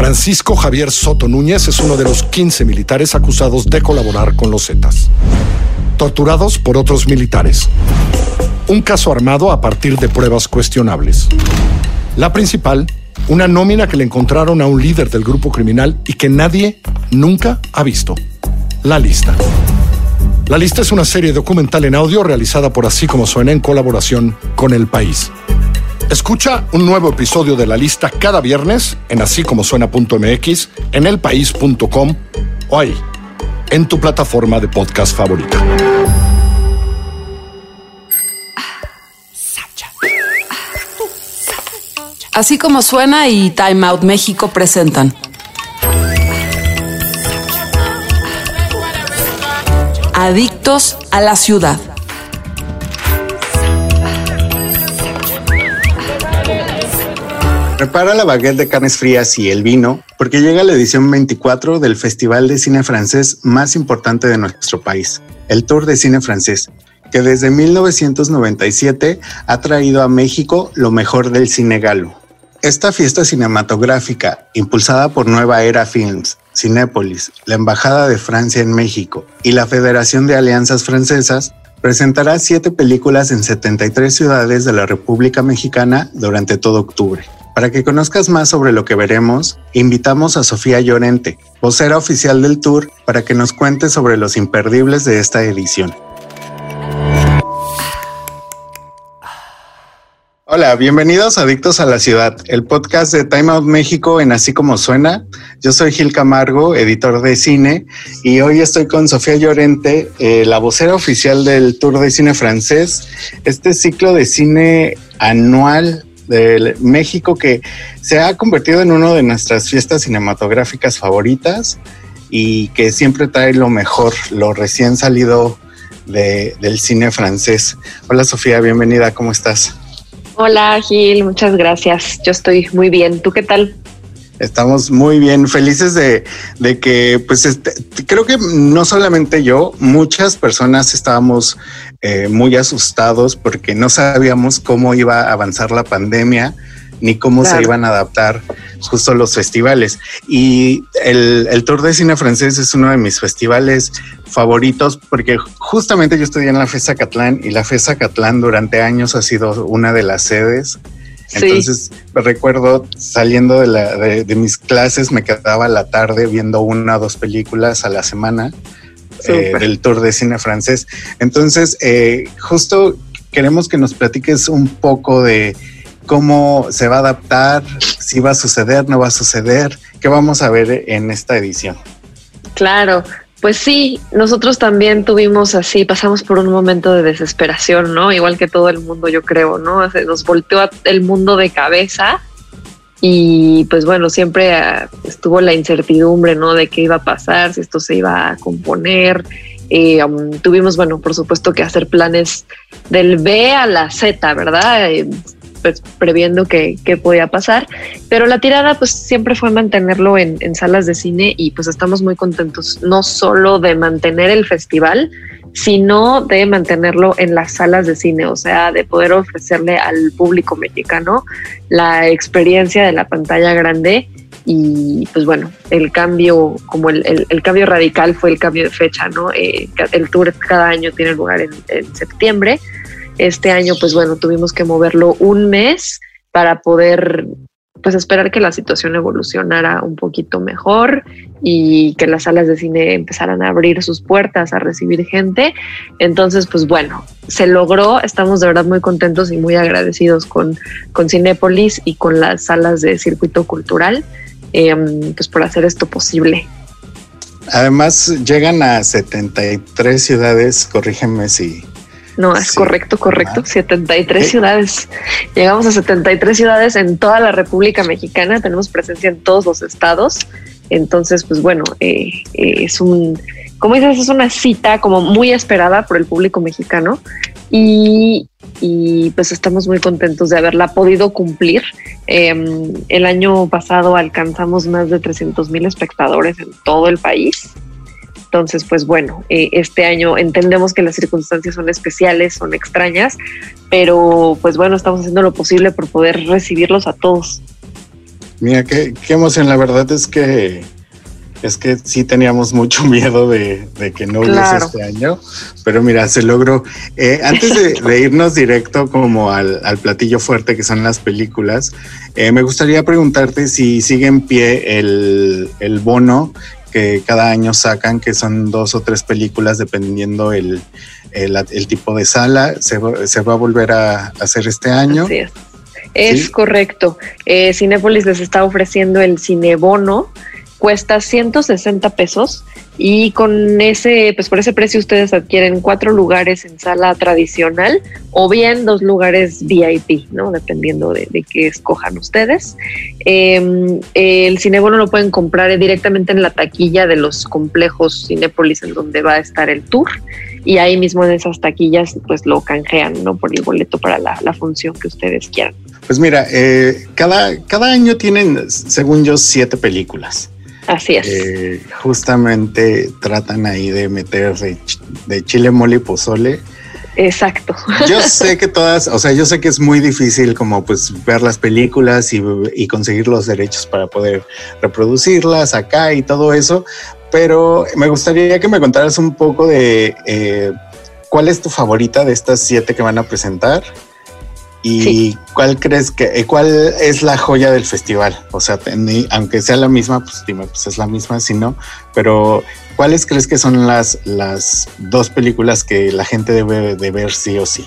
Francisco Javier Soto Núñez es uno de los 15 militares acusados de colaborar con los Zetas. Torturados por otros militares. Un caso armado a partir de pruebas cuestionables. La principal, una nómina que le encontraron a un líder del grupo criminal y que nadie nunca ha visto. La lista. La lista es una serie documental en audio realizada por Así como suena en colaboración con El País. Escucha un nuevo episodio de la lista cada viernes en así como suena.mx, en elpaís.com o ahí, en tu plataforma de podcast favorita. Así como suena y Time Out México presentan. Adictos a la ciudad. Prepara la baguette de carnes frías y el vino, porque llega la edición 24 del Festival de Cine Francés más importante de nuestro país, el Tour de Cine Francés, que desde 1997 ha traído a México lo mejor del cine galo. Esta fiesta cinematográfica, impulsada por Nueva Era Films, Cinépolis, la Embajada de Francia en México y la Federación de Alianzas Francesas, presentará siete películas en 73 ciudades de la República Mexicana durante todo octubre. Para que conozcas más sobre lo que veremos, invitamos a Sofía Llorente, vocera oficial del tour, para que nos cuente sobre los imperdibles de esta edición. Hola, bienvenidos a Adictos a la Ciudad, el podcast de Time Out México en Así como Suena. Yo soy Gil Camargo, editor de cine, y hoy estoy con Sofía Llorente, eh, la vocera oficial del Tour de Cine Francés, este ciclo de cine anual de México que se ha convertido en una de nuestras fiestas cinematográficas favoritas y que siempre trae lo mejor, lo recién salido del cine francés. Hola Sofía, bienvenida, ¿cómo estás? Hola Gil, muchas gracias. Yo estoy muy bien. ¿Tú qué tal? Estamos muy bien, felices de, que, pues, este, creo que no solamente yo, muchas personas estábamos eh, muy asustados porque no sabíamos cómo iba a avanzar la pandemia ni cómo se iban a adaptar justo los festivales. Y el, el, Tour de Cine Francés es uno de mis festivales favoritos porque justamente yo estudié en la FESA Catlán y la FESA Catlán durante años ha sido una de las sedes entonces me recuerdo saliendo de, la, de, mis clases, me quedaba la tarde viendo una o dos películas a la semana eh, del tour de cine francés. Entonces, eh, justo queremos que nos platiques un poco de cómo se va a adaptar, si va a suceder, no va a suceder, qué vamos a ver en esta edición. Claro, pues sí, nosotros también tuvimos así, pasamos por un momento de desesperación, ¿no? Igual que todo el mundo, yo creo, ¿no? nos volteó el mundo de cabeza y pues bueno, siempre ah, estuvo la incertidumbre, ¿no? De qué iba a pasar, si esto se iba a componer. Eh, um, tuvimos, bueno, por supuesto que hacer planes del B a la Z, ¿verdad? Eh, pues, previendo que, podía pasar. Pero la tirada pues siempre fue mantenerlo en, salas de cine y pues estamos muy contentos no solo de mantener el festival, sino de mantenerlo en las salas de cine, o sea, de poder ofrecerle al público mexicano la experiencia de la pantalla grande y pues bueno, el cambio, como el, cambio radical fue el cambio de fecha, ¿no? Eh, el tour cada año tiene lugar en, en septiembre este año, pues bueno, tuvimos que moverlo un mes para poder pues esperar que la situación evolucionara un poquito mejor y que las salas de cine empezaran a abrir sus puertas a recibir gente. Entonces, pues bueno, se logró, estamos de verdad muy contentos y muy agradecidos con, con Cinépolis y con las salas de circuito cultural, em, pues por hacer esto posible. Además, llegan a 73 ciudades, corrígeme si, no, es correcto, correcto. 73 ciudades. Llegamos a 73 ciudades en toda la República Mexicana. Tenemos presencia en todos los estados. Entonces, pues bueno, eh, eh, es un, como dices, es una cita como muy esperada por el público mexicano y, pues estamos muy contentos de haberla podido cumplir. Em, el año pasado alcanzamos más de 300 mil espectadores en todo el país. Entonces, pues bueno, eh, este año entendemos que las circunstancias son especiales, son extrañas, pero pues bueno, estamos haciendo lo posible por poder recibirlos a todos. Mira, qué, qué emoción. La verdad es que es que sí teníamos mucho miedo de, que no hubiese este año, pero mira, se logró. Eh, antes de, irnos directo como al, platillo fuerte que son las películas, eh, me gustaría preguntarte si sigue en pie el, bono que cada año sacan, que son dos o tres películas dependiendo el, tipo de sala, se, va a volver a hacer este año. es. Es correcto. Eh, Cinépolis les está ofreciendo el cinebono cuesta 160 pesos y con ese, pues por ese precio ustedes adquieren cuatro lugares en sala tradicional o bien dos lugares VIP, ¿no? Dependiendo de, de qué escojan ustedes. Em, el Cinebono lo pueden comprar directamente en la taquilla de los complejos Cinépolis en donde va a estar el tour y ahí mismo en esas taquillas pues lo canjean, ¿no? Por el boleto para la, la función que ustedes quieran. Pues mira, eh, cada, cada año tienen, según yo, siete películas. Así es. Eh, justamente tratan ahí de meter de, chile mole y pozole. Exacto. Yo sé que todas, o sea, yo sé que es muy difícil como pues ver las películas y, conseguir los derechos para poder reproducirlas acá y todo eso, pero me gustaría que me contaras un poco de eh, cuál es tu favorita de estas siete que van a presentar ¿Y cuál crees que, eh, cuál es la joya del festival? O sea, aunque sea la misma, pues dime, pues es la misma, si no, pero ¿cuáles crees que son las, las dos películas que la gente debe de ver sí o sí?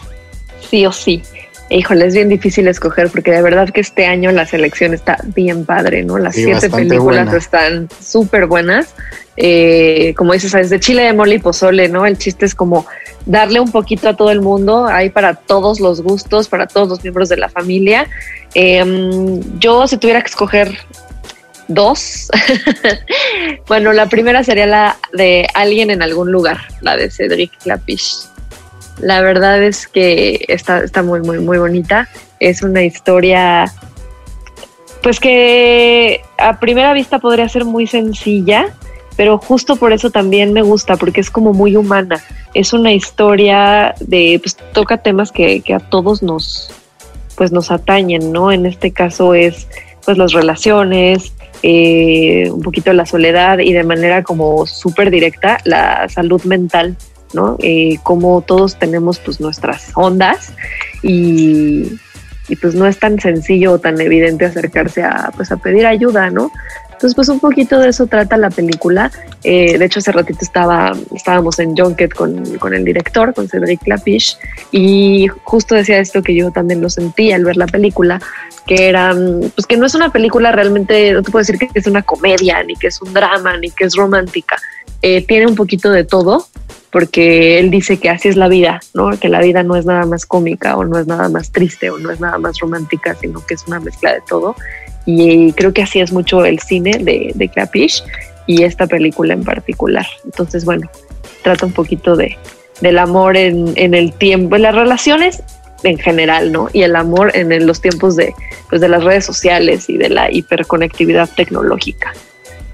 Sí o sí. Híjole, es bien difícil escoger porque de verdad que este año la selección está bien padre, ¿no? Las siete películas están súper buenas. Eh, como dices, es de chile de mole y pozole, ¿no? El chiste es como darle un poquito a todo el mundo, hay para todos los gustos, para todos los miembros de la familia. Em, yo si tuviera que escoger dos, bueno, la primera sería la de alguien en algún lugar, la de Cedric Clapiche. La verdad es que está, está muy, muy, muy bonita. Es una historia, pues que a primera vista podría ser muy sencilla, pero justo por eso también me gusta, porque es como muy humana. Es una historia de, pues toca temas que, que a todos nos, pues nos atañen, ¿no? En este caso es, pues las relaciones, eh, un poquito la soledad y de manera como súper directa la salud mental, ¿no? Eh, como todos tenemos pues nuestras ondas y, y pues no es tan sencillo o tan evidente acercarse a, pues a pedir ayuda, ¿no? Entonces, pues un poquito de eso trata la película. Eh, de hecho, hace ratito estaba, estábamos en Junket con, con el director, con Cedric Clapiche, y justo decía esto que yo también lo sentí al ver la película, que era, pues que no es una película realmente, no te puedo decir que es una comedia, ni que es un drama, ni que es romántica. Eh, tiene un poquito de todo, porque él dice que así es la vida, ¿no? Que la vida no es nada más cómica o no es nada más triste o no es nada más romántica, sino que es una mezcla de todo. Y creo que así es mucho el cine de, de y esta película en particular. Entonces, bueno, trata un poquito de, del amor en, en el tiempo, en las relaciones en general, ¿no? Y el amor en los tiempos de, pues, de las redes sociales y de la hiperconectividad tecnológica.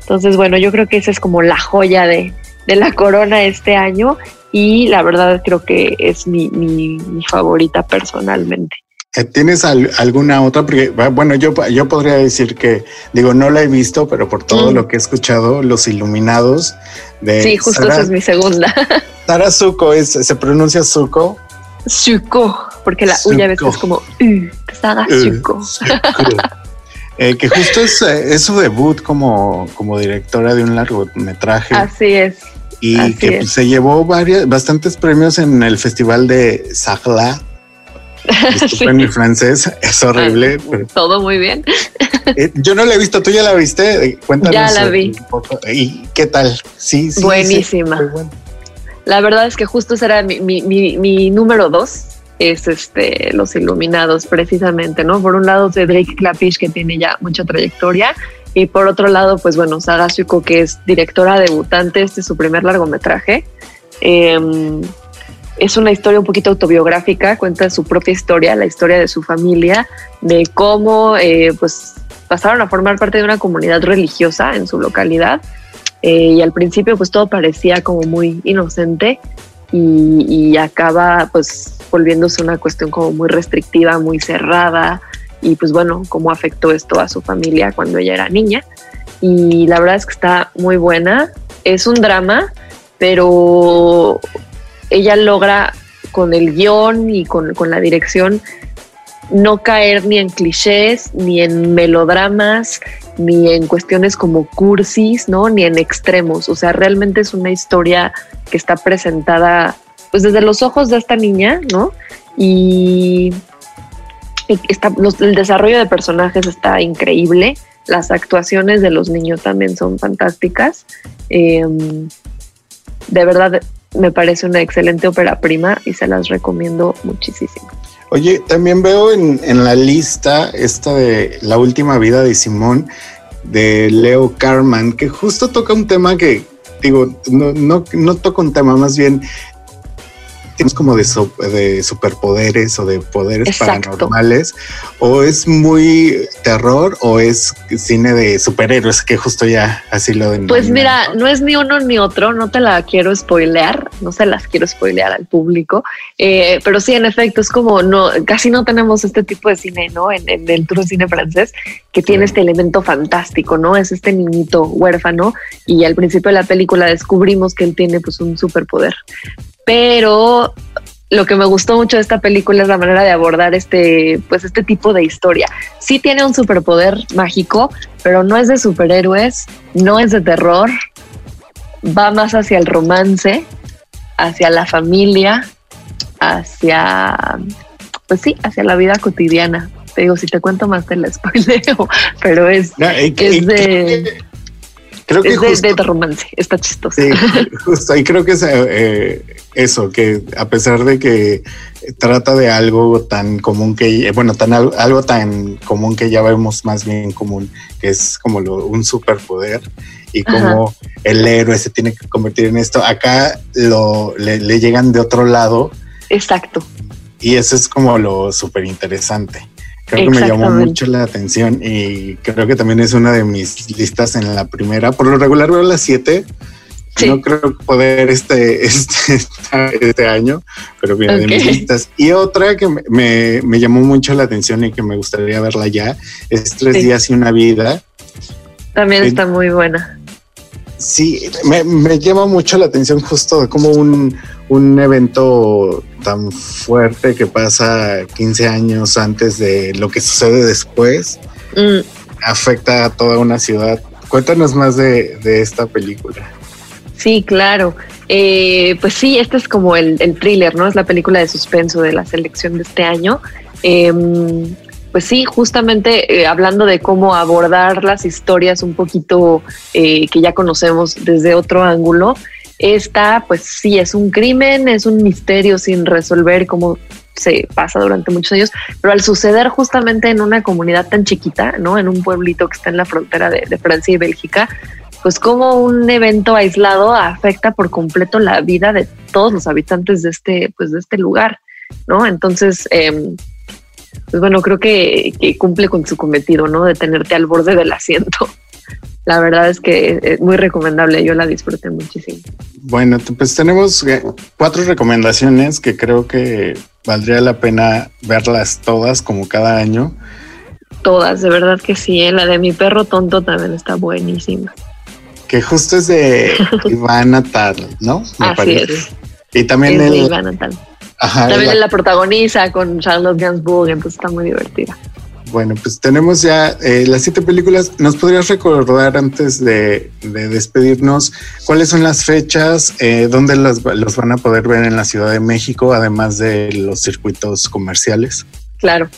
Entonces, bueno, yo creo que esa es como la joya de, de la corona este año y la verdad creo que es mi, mi, mi favorita personalmente. Eh, ¿Tienes alguna otra? Porque, bueno, yo, yo podría decir que, digo, no la he visto, pero por todo mm. lo que he escuchado, Los Iluminados de. Sí, justo esa es mi segunda. Sara Zuko, es, ¿se pronuncia Zuko? Zuko, porque la U ya ves es como Sara Zuko. Eh, que justo es, eh, es, su debut como, como directora de un largometraje. Así es. Y que se llevó varias, bastantes premios en el festival de Sarlat Disculpen mi francés, es horrible. Ah, todo muy bien. Eh, yo no la he visto, ¿tú ya la viste? Eh, cuéntanos. Ya la vi. ¿Y qué tal? Sí, sí. Buenísima. La verdad es que justo será mi, mi, mi, número dos es este Los Iluminados, precisamente, ¿no? Por un lado, de Drake Clapish, que tiene ya mucha trayectoria, y por otro lado, pues bueno, Saga que es directora debutante, este es su primer largometraje. Eh, es una historia un poquito autobiográfica, cuenta su propia historia, la historia de su familia, de cómo eh, pues pasaron a formar parte de una comunidad religiosa en su localidad eh, y al principio pues todo parecía como muy inocente y, acaba pues volviéndose una cuestión como muy restrictiva, muy cerrada y pues bueno, cómo afectó esto a su familia cuando ella era niña. Y la verdad es que está muy buena. Es un drama, pero ella logra con el guion y con, con la dirección no caer ni en clichés, ni en melodramas, ni en cuestiones como cursis, ¿no? Ni en extremos. O sea, realmente es una historia que está presentada pues desde los ojos de esta niña, ¿no? Y está, el desarrollo de personajes está increíble. Las actuaciones de los niños también son fantásticas. Em, de verdad, me parece una excelente ópera prima y se las recomiendo muchísimo. Oye, también veo en, en, la lista esta de La última vida de Simón de Leo Carman, que justo toca un tema que, digo, no, no, no toca un tema, más bien tienes como de, de, superpoderes o de poderes paranormales, o es muy terror o es cine de superhéroes, que justo ya así lo de. Pues mira, no es ni uno ni otro, no te la quiero spoilear, no se las quiero spoilear al público, eh, pero sí, en efecto, es como no, casi no tenemos este tipo de cine, ¿no? En, el tour cine francés, que tiene este elemento fantástico, ¿no? Es este niñito huérfano y al principio de la película descubrimos que él tiene pues un superpoder pero lo que me gustó mucho de esta película es la manera de abordar este, pues este tipo de historia. Sí tiene un superpoder mágico, pero no es de superhéroes, no es de terror, va más hacia el romance, hacia la familia, hacia, pues sí, hacia la vida cotidiana. Te digo, si te cuento más te la spoileo, pero es, es de... Creo que es de, romance, está chistoso. Sí, justo, y creo que es eh, eso, que a pesar de que trata de algo tan común que, bueno, tan algo tan común que ya vemos más bien común, que es como un superpoder y como el héroe se tiene que convertir en esto, acá lo, le, llegan de otro lado. Exacto. Y eso es como lo súper interesante. Creo que me llamó mucho la atención y creo que también es una de mis listas en la primera. Por lo regular veo las siete. No creo poder este, este, este año, pero bien de mis listas. Y otra que me, me, llamó mucho la atención y que me gustaría verla ya es Tres días y una vida. También está muy buena. Sí, me, me llama mucho la atención justo de cómo un, un evento tan fuerte que pasa 15 años antes de lo que sucede después mm. afecta a toda una ciudad. Cuéntanos más de, esta película. Sí, claro. Eh, pues sí, este es como el, thriller, ¿no? Es la película de suspenso de la selección de este año. Em, pues sí, justamente eh, hablando de cómo abordar las historias un poquito eh, que ya conocemos desde otro ángulo. Esta, pues sí, es un crimen, es un misterio sin resolver como se pasa durante muchos años, pero al suceder justamente en una comunidad tan chiquita, ¿no? En un pueblito que está en la frontera de, Francia y Bélgica, pues como un evento aislado afecta por completo la vida de todos los habitantes de este, pues de este lugar, ¿no? Entonces, em, pues bueno, creo que, que, cumple con su cometido, ¿no? De tenerte al borde del asiento la verdad es que es muy recomendable, yo la disfruté muchísimo. Bueno, pues tenemos eh, cuatro recomendaciones que creo que valdría la pena verlas todas como cada año. Todas, de verdad que sí, ¿eh? la de mi perro tonto también está buenísima. Que justo es de Iván Natal, ¿no? Me Así es. Y también es de Iván Natal. también la... la protagoniza con Charlotte Gainsbourg, entonces está muy divertida. Bueno, pues tenemos ya eh, las siete películas. ¿Nos podrías recordar antes de, despedirnos cuáles son las fechas, eh, dónde los van a poder ver en la Ciudad de México, además de los circuitos comerciales? Claro.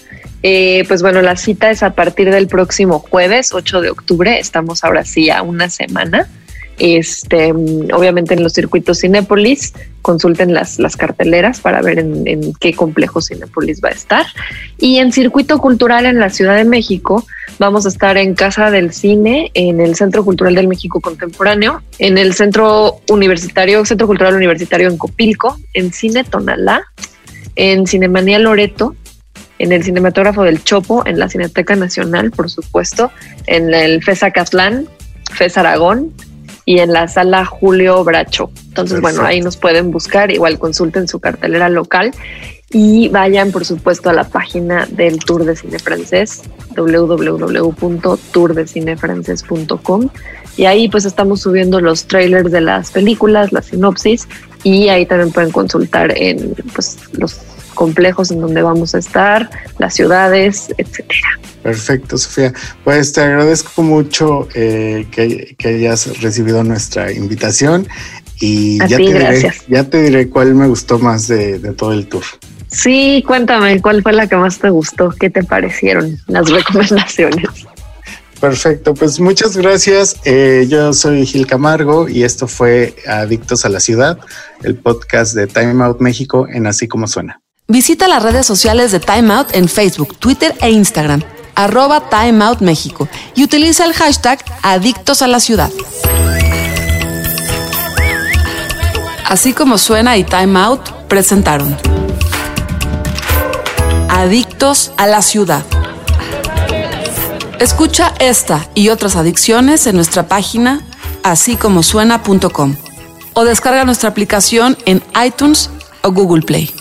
Eh, pues bueno, la cita es a partir del próximo jueves, 8 de octubre. Estamos ahora sí a una semana. Este, obviamente en los circuitos Cinépolis, consulten las, las carteleras para ver en, qué complejo Cinépolis va a estar. Y en circuito cultural en la Ciudad de México, vamos a estar en Casa del Cine, en el Centro Cultural del México Contemporáneo, en el Centro Universitario, Centro Cultural Universitario en Copilco, en Cine Tonalá, en Cinemanía Loreto, en el Cinematógrafo del Chopo, en la Cineteca Nacional, por supuesto, en el FESA Catlán, FES Aragón, y en la sala Julio Bracho. Entonces, bueno, ahí nos pueden buscar, igual consulten su cartelera local. Y vayan, por supuesto, a la página del Tour de Cine Francés, www.tourdecinefrancés.com. Y ahí pues estamos subiendo los trailers de las películas, la sinopsis, y ahí también pueden consultar en pues, los complejos en donde vamos a estar, las ciudades, etcétera. Perfecto, Sofía. Pues te agradezco mucho eh, que, hayas recibido nuestra invitación y ya, te diré, ya te diré cuál me gustó más de, todo el tour. Sí, cuéntame cuál fue la que más te gustó, qué te parecieron las recomendaciones. Perfecto, pues muchas gracias. Eh, yo soy Gil Camargo y esto fue Adictos a la Ciudad, el podcast de Time Out México en Así como Suena. Visita las redes sociales de Time Out en Facebook, Twitter e Instagram, arroba Time Out México y utiliza el hashtag Adictos a la Ciudad. Así como suena y Time Out presentaron Adictos a la Ciudad. Escucha esta y otras adicciones en nuestra página así como suena.com o descarga nuestra aplicación en iTunes o Google Play.